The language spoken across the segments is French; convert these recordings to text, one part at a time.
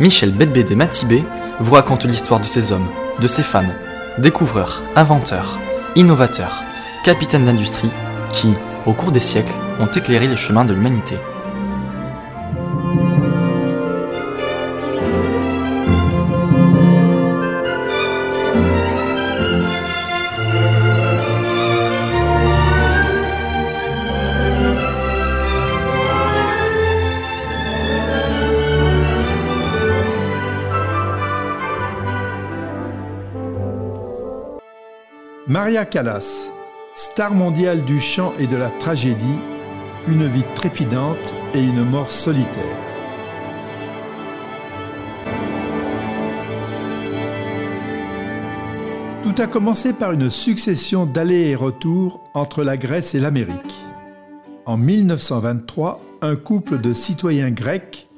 Michel Bedbédé Matibé vous raconte l'histoire de ces hommes, de ces femmes, découvreurs, inventeurs, innovateurs, capitaines d'industrie, qui, au cours des siècles, ont éclairé les chemins de l'humanité. Maria Callas, star mondiale du chant et de la tragédie, une vie trépidante et une mort solitaire. Tout a commencé par une succession d'allers et retours entre la Grèce et l'Amérique. En 1923, un couple de citoyens grecs,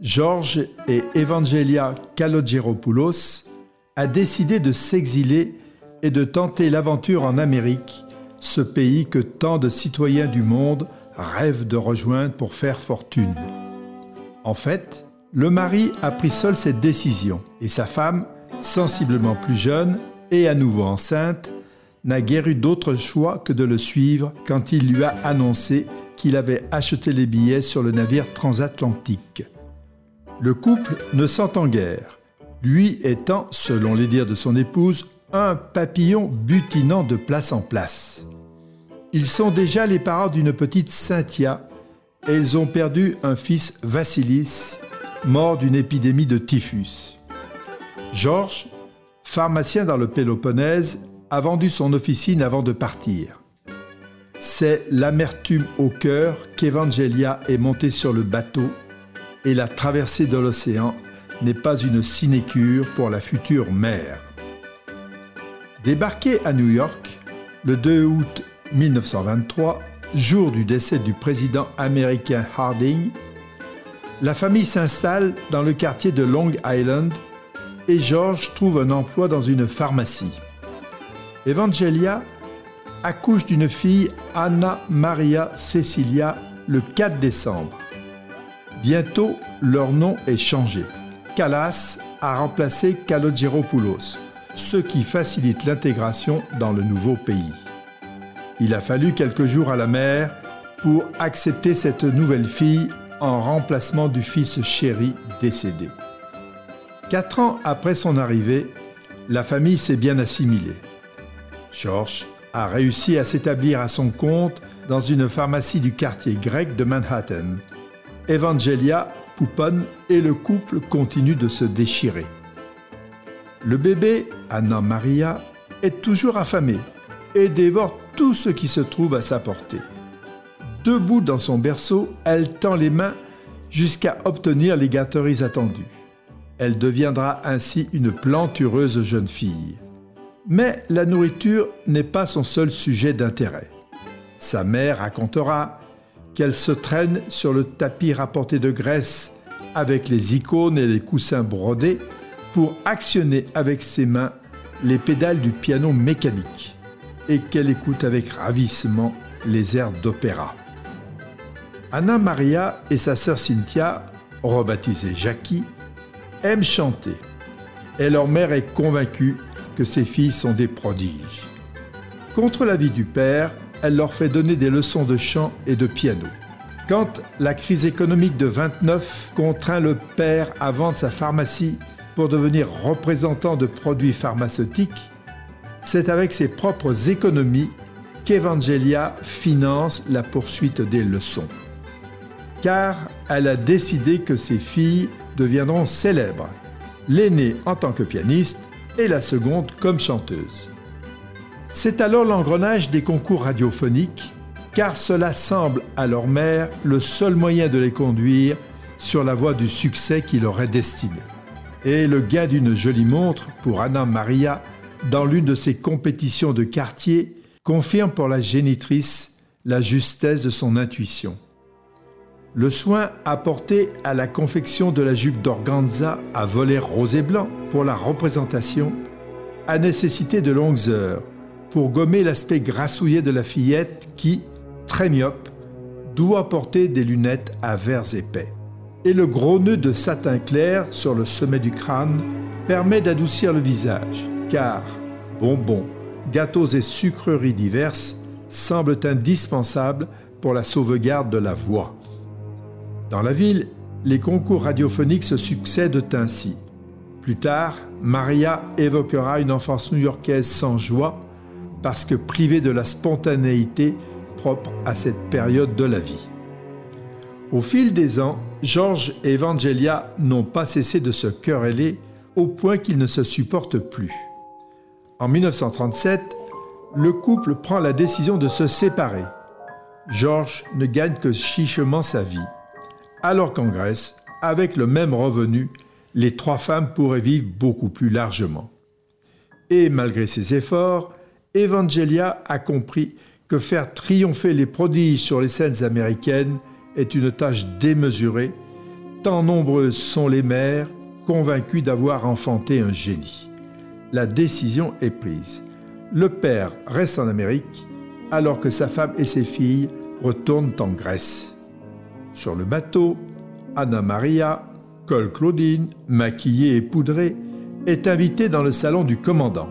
Georges et Evangelia Kalogeropoulos, a décidé de s'exiler et de tenter l'aventure en Amérique, ce pays que tant de citoyens du monde rêvent de rejoindre pour faire fortune. En fait, le mari a pris seul cette décision et sa femme, sensiblement plus jeune et à nouveau enceinte, n'a guère eu d'autre choix que de le suivre quand il lui a annoncé qu'il avait acheté les billets sur le navire transatlantique. Le couple ne s'entend guère, lui étant, selon les dires de son épouse, un papillon butinant de place en place. Ils sont déjà les parents d'une petite Cynthia et ils ont perdu un fils Vassilis, mort d'une épidémie de typhus. Georges, pharmacien dans le Péloponnèse, a vendu son officine avant de partir. C'est l'amertume au cœur qu'Evangelia est montée sur le bateau et la traversée de l'océan n'est pas une sinécure pour la future mère. Débarqué à New York le 2 août 1923, jour du décès du président américain Harding, la famille s'installe dans le quartier de Long Island et George trouve un emploi dans une pharmacie. Evangelia accouche d'une fille Anna Maria Cecilia le 4 décembre. Bientôt, leur nom est changé. Callas a remplacé Kalogeropoulos ce qui facilite l'intégration dans le nouveau pays. Il a fallu quelques jours à la mère pour accepter cette nouvelle fille en remplacement du fils chéri décédé. Quatre ans après son arrivée, la famille s'est bien assimilée. George a réussi à s'établir à son compte dans une pharmacie du quartier grec de Manhattan. Evangelia pouponne et le couple continue de se déchirer. Le bébé, Anna Maria, est toujours affamé et dévore tout ce qui se trouve à sa portée. Debout dans son berceau, elle tend les mains jusqu'à obtenir les gâteries attendues. Elle deviendra ainsi une plantureuse jeune fille. Mais la nourriture n'est pas son seul sujet d'intérêt. Sa mère racontera qu'elle se traîne sur le tapis rapporté de Grèce avec les icônes et les coussins brodés pour actionner avec ses mains les pédales du piano mécanique et qu'elle écoute avec ravissement les airs d'opéra. Anna Maria et sa sœur Cynthia, rebaptisée Jackie, aiment chanter et leur mère est convaincue que ses filles sont des prodiges. Contre l'avis du père, elle leur fait donner des leçons de chant et de piano. Quand la crise économique de 29 contraint le père à vendre sa pharmacie pour devenir représentant de produits pharmaceutiques, c'est avec ses propres économies qu'Evangelia finance la poursuite des leçons. Car elle a décidé que ses filles deviendront célèbres, l'aînée en tant que pianiste et la seconde comme chanteuse. C'est alors l'engrenage des concours radiophoniques, car cela semble à leur mère le seul moyen de les conduire sur la voie du succès qui leur est destiné et le gain d'une jolie montre pour Anna Maria dans l'une de ses compétitions de quartier confirme pour la génitrice la justesse de son intuition. Le soin apporté à la confection de la jupe d'organza à volet rose et blanc pour la représentation a nécessité de longues heures pour gommer l'aspect grassouillet de la fillette qui, très myope, doit porter des lunettes à verres épais. Et le gros nœud de satin clair sur le sommet du crâne permet d'adoucir le visage, car bonbons, gâteaux et sucreries diverses semblent indispensables pour la sauvegarde de la voix. Dans la ville, les concours radiophoniques se succèdent ainsi. Plus tard, Maria évoquera une enfance new-yorkaise sans joie parce que privée de la spontanéité propre à cette période de la vie. Au fil des ans, George et Evangelia n'ont pas cessé de se quereller au point qu'ils ne se supportent plus. En 1937, le couple prend la décision de se séparer. George ne gagne que chichement sa vie, alors qu'en Grèce, avec le même revenu, les trois femmes pourraient vivre beaucoup plus largement. Et malgré ses efforts, Evangelia a compris que faire triompher les prodiges sur les scènes américaines est une tâche démesurée, tant nombreuses sont les mères convaincues d'avoir enfanté un génie. La décision est prise. Le père reste en Amérique alors que sa femme et ses filles retournent en Grèce. Sur le bateau, Anna Maria, Cole Claudine, maquillée et poudrée, est invitée dans le salon du commandant.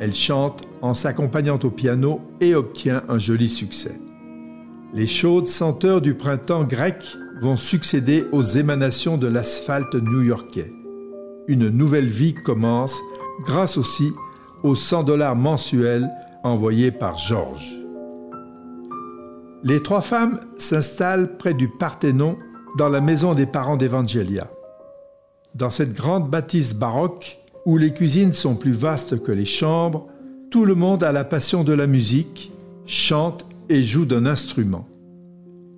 Elle chante en s'accompagnant au piano et obtient un joli succès. Les chaudes senteurs du printemps grec vont succéder aux émanations de l'asphalte new-yorkais. Une nouvelle vie commence grâce aussi aux 100 dollars mensuels envoyés par Georges. Les trois femmes s'installent près du Parthénon dans la maison des parents d'Evangelia. Dans cette grande bâtisse baroque, où les cuisines sont plus vastes que les chambres, tout le monde a la passion de la musique, chante et joue d'un instrument.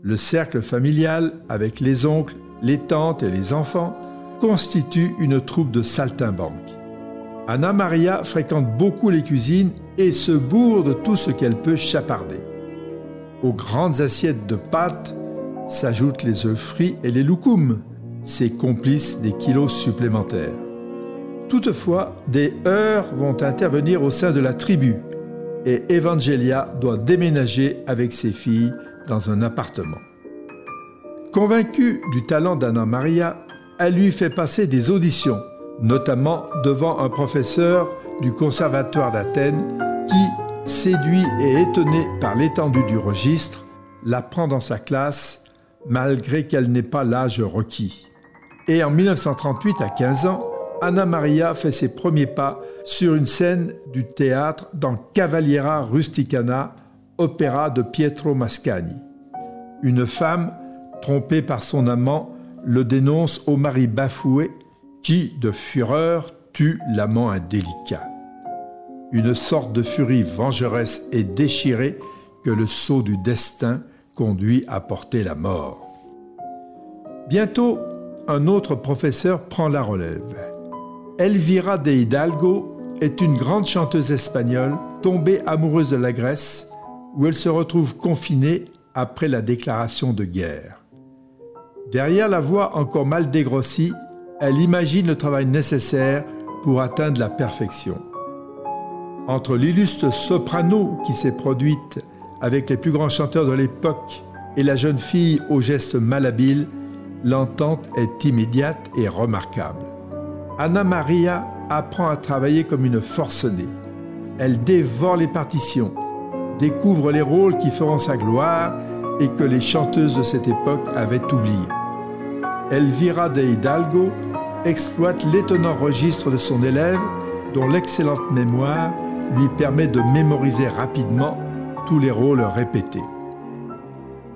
Le cercle familial, avec les oncles, les tantes et les enfants, constitue une troupe de saltimbanques. Anna Maria fréquente beaucoup les cuisines et se bourre de tout ce qu'elle peut chaparder. Aux grandes assiettes de pâtes s'ajoutent les œufs frits et les loukoums, ses complices des kilos supplémentaires. Toutefois, des heurts vont intervenir au sein de la tribu et Evangelia doit déménager avec ses filles dans un appartement. Convaincue du talent d'Anna Maria, elle lui fait passer des auditions, notamment devant un professeur du Conservatoire d'Athènes qui, séduit et étonné par l'étendue du registre, la prend dans sa classe malgré qu'elle n'ait pas l'âge requis. Et en 1938, à 15 ans, Anna Maria fait ses premiers pas sur une scène du théâtre dans Cavaliera Rusticana, opéra de Pietro Mascagni. Une femme, trompée par son amant, le dénonce au mari bafoué qui, de fureur, tue l'amant indélicat. Une sorte de furie vengeresse et déchirée que le sceau du destin conduit à porter la mort. Bientôt, un autre professeur prend la relève. Elvira de Hidalgo est une grande chanteuse espagnole tombée amoureuse de la Grèce, où elle se retrouve confinée après la déclaration de guerre. Derrière la voix encore mal dégrossie, elle imagine le travail nécessaire pour atteindre la perfection. Entre l'illustre soprano qui s'est produite avec les plus grands chanteurs de l'époque et la jeune fille aux gestes malhabiles, l'entente est immédiate et remarquable. Anna Maria apprend à travailler comme une forcenée. Elle dévore les partitions, découvre les rôles qui feront sa gloire et que les chanteuses de cette époque avaient oubliés. Elvira de Hidalgo exploite l'étonnant registre de son élève dont l'excellente mémoire lui permet de mémoriser rapidement tous les rôles répétés.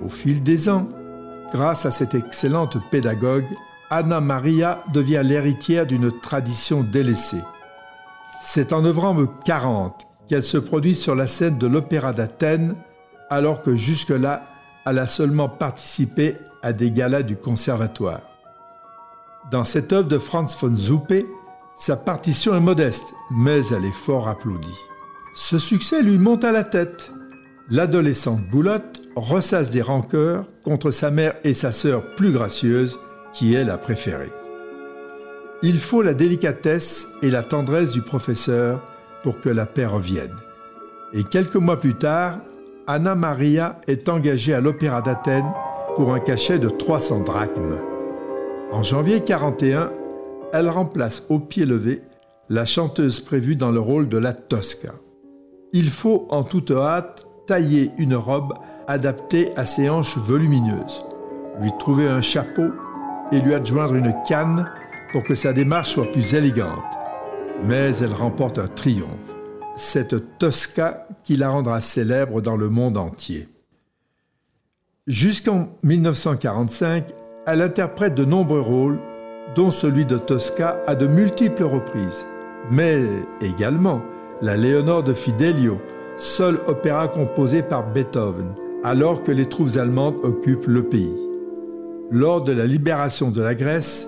Au fil des ans, grâce à cette excellente pédagogue, Anna Maria devient l'héritière d'une tradition délaissée. C'est en novembre 40 qu'elle se produit sur la scène de l'Opéra d'Athènes, alors que jusque-là, elle a seulement participé à des galas du conservatoire. Dans cette œuvre de Franz von Zuppe, sa partition est modeste, mais elle est fort applaudie. Ce succès lui monte à la tête. L'adolescente Boulotte ressasse des rancœurs contre sa mère et sa sœur plus gracieuses, qui est la préférée. Il faut la délicatesse et la tendresse du professeur pour que la paix revienne. Et quelques mois plus tard, Anna Maria est engagée à l'Opéra d'Athènes pour un cachet de 300 drachmes. En janvier 41, elle remplace au pied levé la chanteuse prévue dans le rôle de la Tosca. Il faut en toute hâte tailler une robe adaptée à ses hanches volumineuses, lui trouver un chapeau et lui adjoindre une canne pour que sa démarche soit plus élégante. Mais elle remporte un triomphe, cette Tosca qui la rendra célèbre dans le monde entier. Jusqu'en 1945, elle interprète de nombreux rôles, dont celui de Tosca à de multiples reprises, mais également la Léonore de Fidelio, seul opéra composé par Beethoven, alors que les troupes allemandes occupent le pays. Lors de la libération de la Grèce,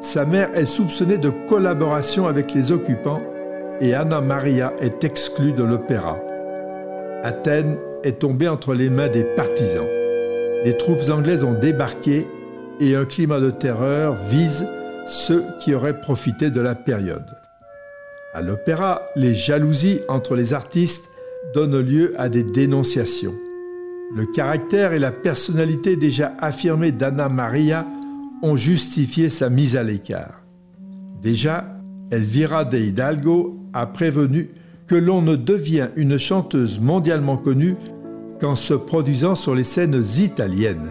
sa mère est soupçonnée de collaboration avec les occupants et Anna Maria est exclue de l'opéra. Athènes est tombée entre les mains des partisans. Les troupes anglaises ont débarqué et un climat de terreur vise ceux qui auraient profité de la période. À l'opéra, les jalousies entre les artistes donnent lieu à des dénonciations. Le caractère et la personnalité déjà affirmés d'Anna Maria ont justifié sa mise à l'écart. Déjà, Elvira de Hidalgo a prévenu que l'on ne devient une chanteuse mondialement connue qu'en se produisant sur les scènes italiennes.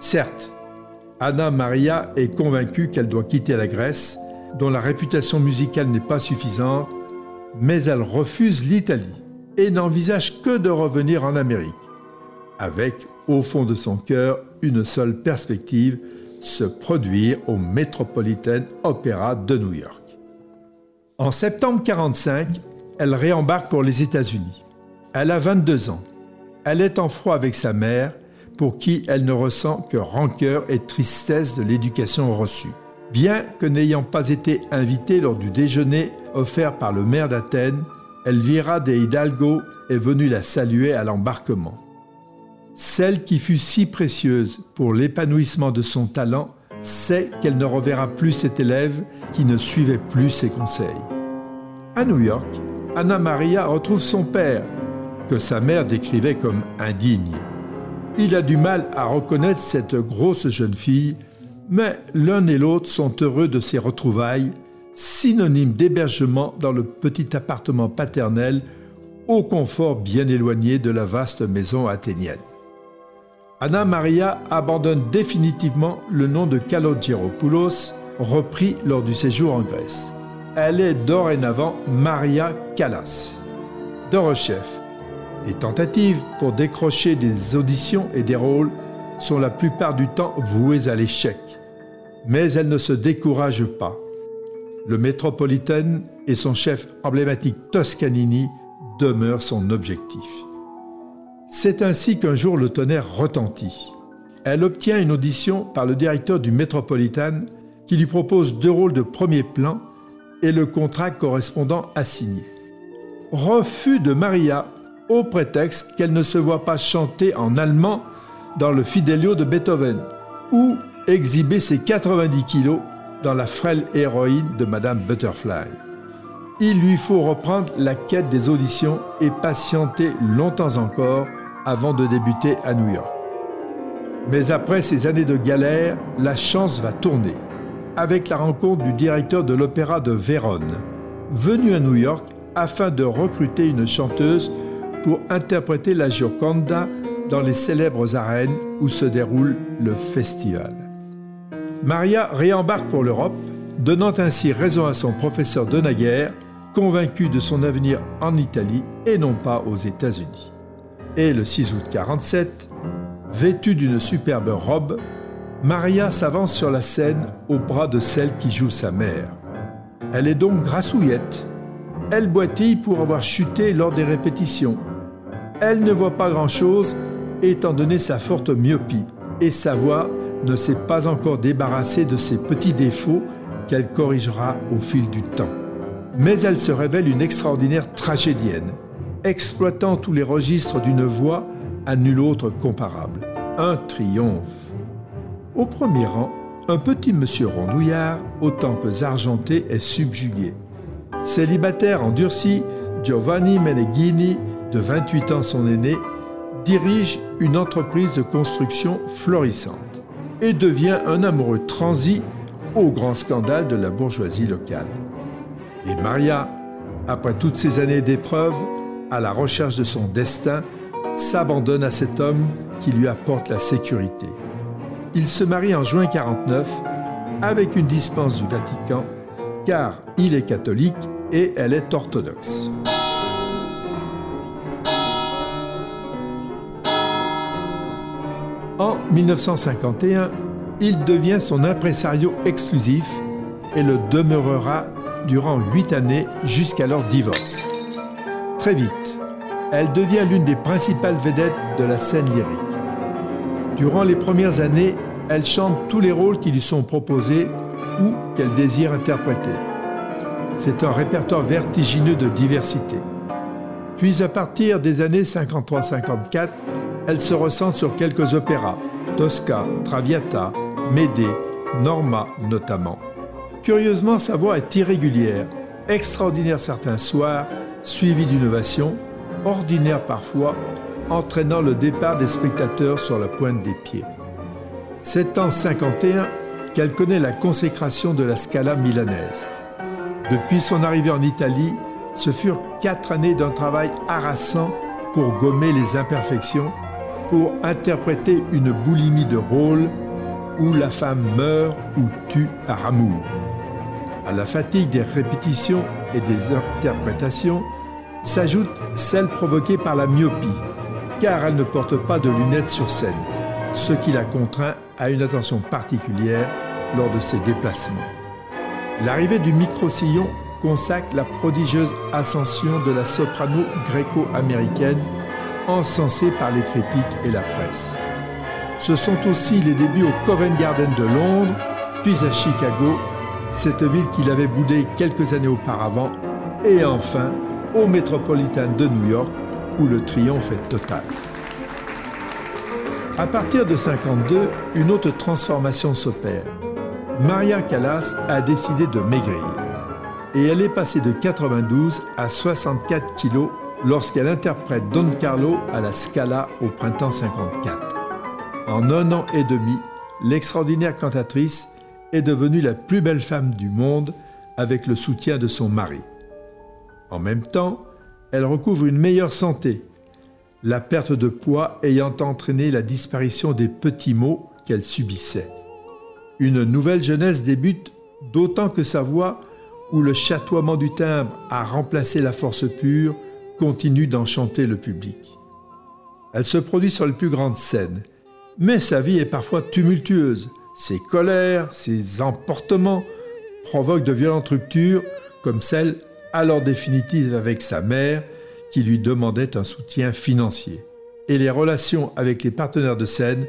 Certes, Anna Maria est convaincue qu'elle doit quitter la Grèce, dont la réputation musicale n'est pas suffisante, mais elle refuse l'Italie et n'envisage que de revenir en Amérique avec, au fond de son cœur, une seule perspective, se produire au Metropolitan Opera de New York. En septembre 1945, elle réembarque pour les États-Unis. Elle a 22 ans. Elle est en froid avec sa mère, pour qui elle ne ressent que rancœur et tristesse de l'éducation reçue. Bien que n'ayant pas été invitée lors du déjeuner offert par le maire d'Athènes, Elvira de Hidalgo est venue la saluer à l'embarquement. Celle qui fut si précieuse pour l'épanouissement de son talent sait qu'elle ne reverra plus cet élève qui ne suivait plus ses conseils. À New York, Anna Maria retrouve son père, que sa mère décrivait comme indigne. Il a du mal à reconnaître cette grosse jeune fille, mais l'un et l'autre sont heureux de ces retrouvailles, synonymes d'hébergement dans le petit appartement paternel, au confort bien éloigné de la vaste maison athénienne. Anna Maria abandonne définitivement le nom de Kalogeropoulos, repris lors du séjour en Grèce. Elle est dorénavant Maria Callas. De rechef, les tentatives pour décrocher des auditions et des rôles sont la plupart du temps vouées à l'échec. Mais elle ne se décourage pas. Le Metropolitan et son chef emblématique Toscanini demeurent son objectif. C'est ainsi qu'un jour le tonnerre retentit. Elle obtient une audition par le directeur du Metropolitan qui lui propose deux rôles de premier plan et le contrat correspondant assigné. Refus de Maria au prétexte qu'elle ne se voit pas chanter en allemand dans le Fidelio de Beethoven ou exhiber ses 90 kilos dans la frêle héroïne de Madame Butterfly. Il lui faut reprendre la quête des auditions et patienter longtemps encore avant de débuter à New York. Mais après ces années de galère, la chance va tourner, avec la rencontre du directeur de l'opéra de Vérone, venu à New York afin de recruter une chanteuse pour interpréter la Gioconda dans les célèbres arènes où se déroule le festival. Maria réembarque pour l'Europe, donnant ainsi raison à son professeur de naguère, convaincu de son avenir en Italie et non pas aux États-Unis. Et le 6 août 47, vêtue d'une superbe robe, Maria s'avance sur la scène au bras de celle qui joue sa mère. Elle est donc grassouillette. Elle boitille pour avoir chuté lors des répétitions. Elle ne voit pas grand-chose étant donné sa forte myopie et sa voix ne s'est pas encore débarrassée de ses petits défauts qu'elle corrigera au fil du temps. Mais elle se révèle une extraordinaire tragédienne exploitant tous les registres d'une voix à nul autre comparable. Un triomphe. Au premier rang, un petit monsieur rondouillard aux tempes argentées est subjugué. Célibataire endurci, Giovanni Meneghini, de 28 ans son aîné, dirige une entreprise de construction florissante. et devient un amoureux transi au grand scandale de la bourgeoisie locale. Et Maria, après toutes ces années d'épreuves, à la recherche de son destin, s'abandonne à cet homme qui lui apporte la sécurité. Il se marie en juin 49 avec une dispense du Vatican car il est catholique et elle est orthodoxe. En 1951, il devient son impresario exclusif et le demeurera durant huit années jusqu'à leur divorce. Très vite, elle devient l'une des principales vedettes de la scène lyrique. Durant les premières années, elle chante tous les rôles qui lui sont proposés ou qu'elle désire interpréter. C'est un répertoire vertigineux de diversité. Puis à partir des années 53-54, elle se ressent sur quelques opéras, Tosca, Traviata, Médée, Norma notamment. Curieusement, sa voix est irrégulière, extraordinaire certains soirs, suivie d'innovation, ordinaire parfois, entraînant le départ des spectateurs sur la pointe des pieds. C'est en 51 qu'elle connaît la consécration de la Scala milanaise. Depuis son arrivée en Italie, ce furent quatre années d'un travail harassant pour gommer les imperfections, pour interpréter une boulimie de rôle où la femme meurt ou tue par amour. À la fatigue des répétitions et des interprétations s'ajoute celle provoquée par la myopie, car elle ne porte pas de lunettes sur scène, ce qui la contraint à une attention particulière lors de ses déplacements. L'arrivée du micro-sillon consacre la prodigieuse ascension de la soprano gréco-américaine, encensée par les critiques et la presse. Ce sont aussi les débuts au Covent Garden de Londres, puis à Chicago, cette ville qu'il avait boudée quelques années auparavant, et enfin au Metropolitan de New York, où le triomphe est total. À partir de 52, une autre transformation s'opère. Maria Callas a décidé de maigrir et elle est passée de 92 à 64 kilos lorsqu'elle interprète Don Carlo à la Scala au printemps 54. En un an et demi, l'extraordinaire cantatrice est devenue la plus belle femme du monde avec le soutien de son mari. En même temps, elle recouvre une meilleure santé la perte de poids ayant entraîné la disparition des petits mots qu'elle subissait. Une nouvelle jeunesse débute, d'autant que sa voix, où le chatoiement du timbre a remplacé la force pure, continue d'enchanter le public. Elle se produit sur les plus grandes scènes, mais sa vie est parfois tumultueuse. Ses colères, ses emportements provoquent de violentes ruptures, comme celle, alors définitive avec sa mère, qui lui demandait un soutien financier. Et les relations avec les partenaires de scène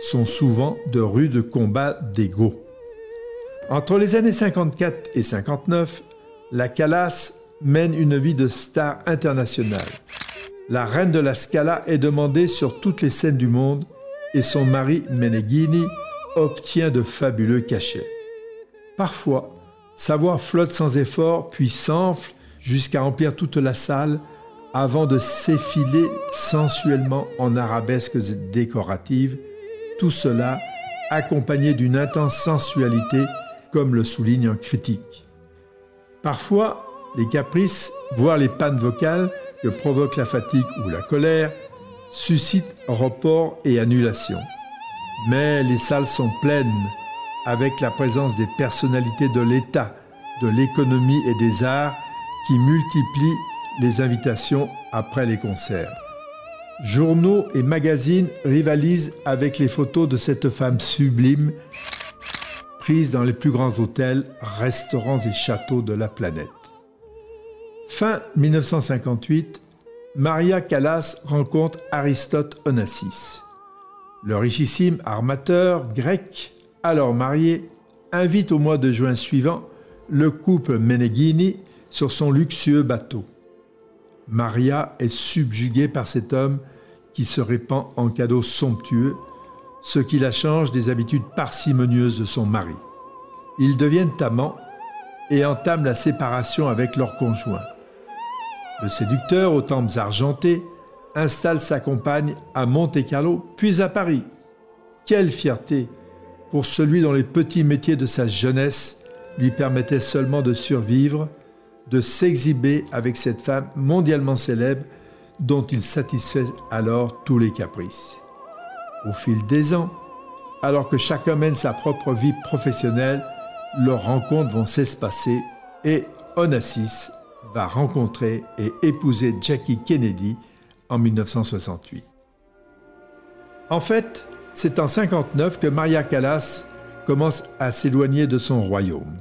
sont souvent de rudes combats d'ego. Entre les années 54 et 59, la Calas mène une vie de star internationale. La reine de la Scala est demandée sur toutes les scènes du monde et son mari Meneghini obtient de fabuleux cachets. Parfois, sa voix flotte sans effort puis s'enfle jusqu'à remplir toute la salle avant de s'effiler sensuellement en arabesques décoratives, tout cela accompagné d'une intense sensualité, comme le souligne un critique. Parfois, les caprices, voire les pannes vocales que provoque la fatigue ou la colère, suscitent report et annulation. Mais les salles sont pleines avec la présence des personnalités de l'État, de l'économie et des arts qui multiplient les invitations après les concerts. Journaux et magazines rivalisent avec les photos de cette femme sublime prises dans les plus grands hôtels, restaurants et châteaux de la planète. Fin 1958, Maria Callas rencontre Aristote Onassis. Le richissime armateur grec, alors marié, invite au mois de juin suivant le couple Meneghini sur son luxueux bateau. Maria est subjuguée par cet homme qui se répand en cadeaux somptueux, ce qui la change des habitudes parcimonieuses de son mari. Ils deviennent amants et entament la séparation avec leur conjoint. Le séducteur aux tempes argentées installe sa compagne à Monte-Carlo, puis à Paris. Quelle fierté pour celui dont les petits métiers de sa jeunesse lui permettaient seulement de survivre, de s'exhiber avec cette femme mondialement célèbre dont il satisfait alors tous les caprices. Au fil des ans, alors que chacun mène sa propre vie professionnelle, leurs rencontres vont s'espacer et Onassis va rencontrer et épouser Jackie Kennedy en 1968. En fait, c'est en 59 que Maria Callas commence à s'éloigner de son royaume.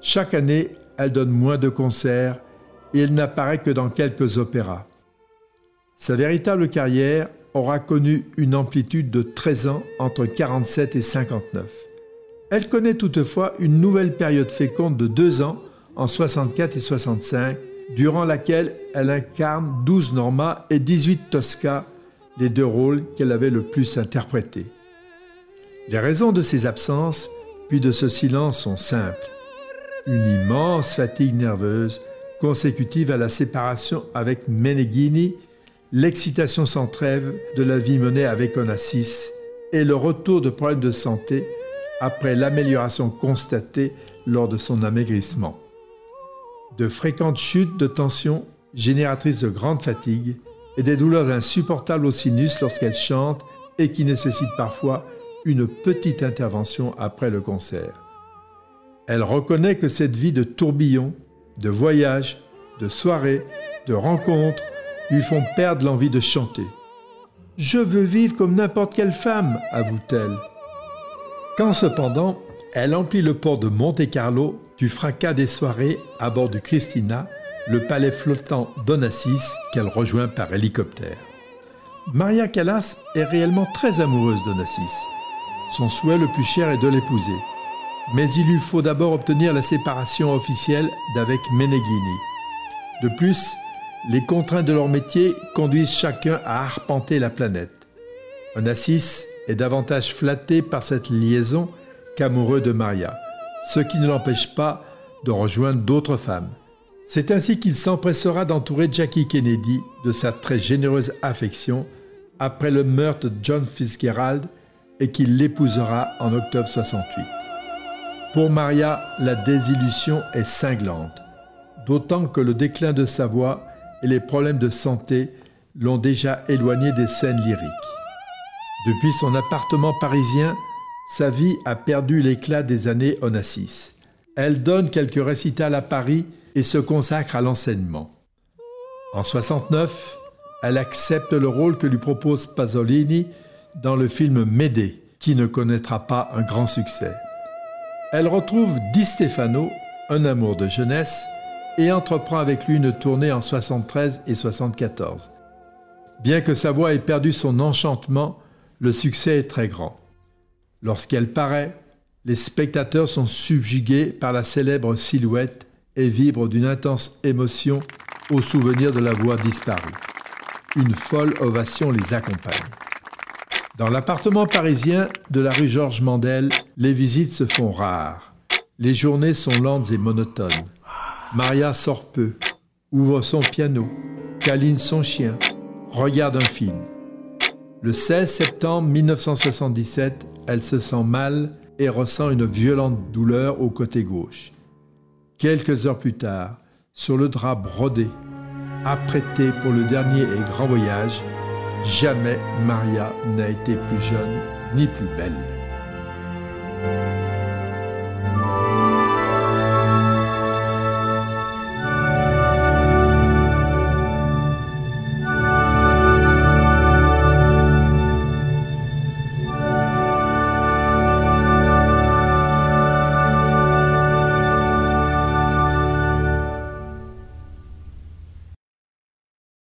Chaque année, elle donne moins de concerts et elle n'apparaît que dans quelques opéras. Sa véritable carrière aura connu une amplitude de 13 ans entre 47 et 59. Elle connaît toutefois une nouvelle période féconde de deux ans en 64 et 65, durant laquelle elle incarne 12 Norma et 18 Tosca, les deux rôles qu'elle avait le plus interprétés. Les raisons de ces absences, puis de ce silence, sont simples. Une immense fatigue nerveuse consécutive à la séparation avec Meneghini, l'excitation sans trêve de la vie menée avec Onassis et le retour de problèmes de santé après l'amélioration constatée lors de son amaigrissement. De fréquentes chutes de tension génératrices de grande fatigue et des douleurs insupportables au sinus lorsqu'elle chante et qui nécessitent parfois une petite intervention après le concert. Elle reconnaît que cette vie de tourbillon, de voyage, de soirée, de rencontres lui font perdre l'envie de chanter. Je veux vivre comme n'importe quelle femme, avoue-t-elle. Quand cependant, elle emplit le port de Monte-Carlo du fracas des soirées à bord du Christina, le palais flottant d'Onassis qu'elle rejoint par hélicoptère. Maria Callas est réellement très amoureuse d'Onassis. Son souhait le plus cher est de l'épouser. Mais il lui faut d'abord obtenir la séparation officielle d'avec Meneghini. De plus, les contraintes de leur métier conduisent chacun à arpenter la planète. Onassis est davantage flatté par cette liaison qu'amoureux de Maria, ce qui ne l'empêche pas de rejoindre d'autres femmes. C'est ainsi qu'il s'empressera d'entourer Jackie Kennedy de sa très généreuse affection après le meurtre de John Fitzgerald et qu'il l'épousera en octobre 68. Pour Maria, la désillusion est cinglante, d'autant que le déclin de sa voix et les problèmes de santé l'ont déjà éloigné des scènes lyriques. Depuis son appartement parisien, sa vie a perdu l'éclat des années Onassis. Elle donne quelques récitals à Paris et se consacre à l'enseignement. En 69, elle accepte le rôle que lui propose Pasolini dans le film Médée, qui ne connaîtra pas un grand succès. Elle retrouve Di Stefano, un amour de jeunesse, et entreprend avec lui une tournée en 73 et 74. Bien que sa voix ait perdu son enchantement, le succès est très grand. Lorsqu'elle paraît, les spectateurs sont subjugués par la célèbre silhouette et vibrent d'une intense émotion au souvenir de la voix disparue. Une folle ovation les accompagne. Dans l'appartement parisien de la rue Georges Mandel, les visites se font rares. Les journées sont lentes et monotones. Maria sort peu, ouvre son piano, câline son chien, regarde un film. Le 16 septembre 1977, elle se sent mal et ressent une violente douleur au côté gauche. Quelques heures plus tard, sur le drap brodé, apprêté pour le dernier et grand voyage, Jamais Maria n'a été plus jeune ni plus belle.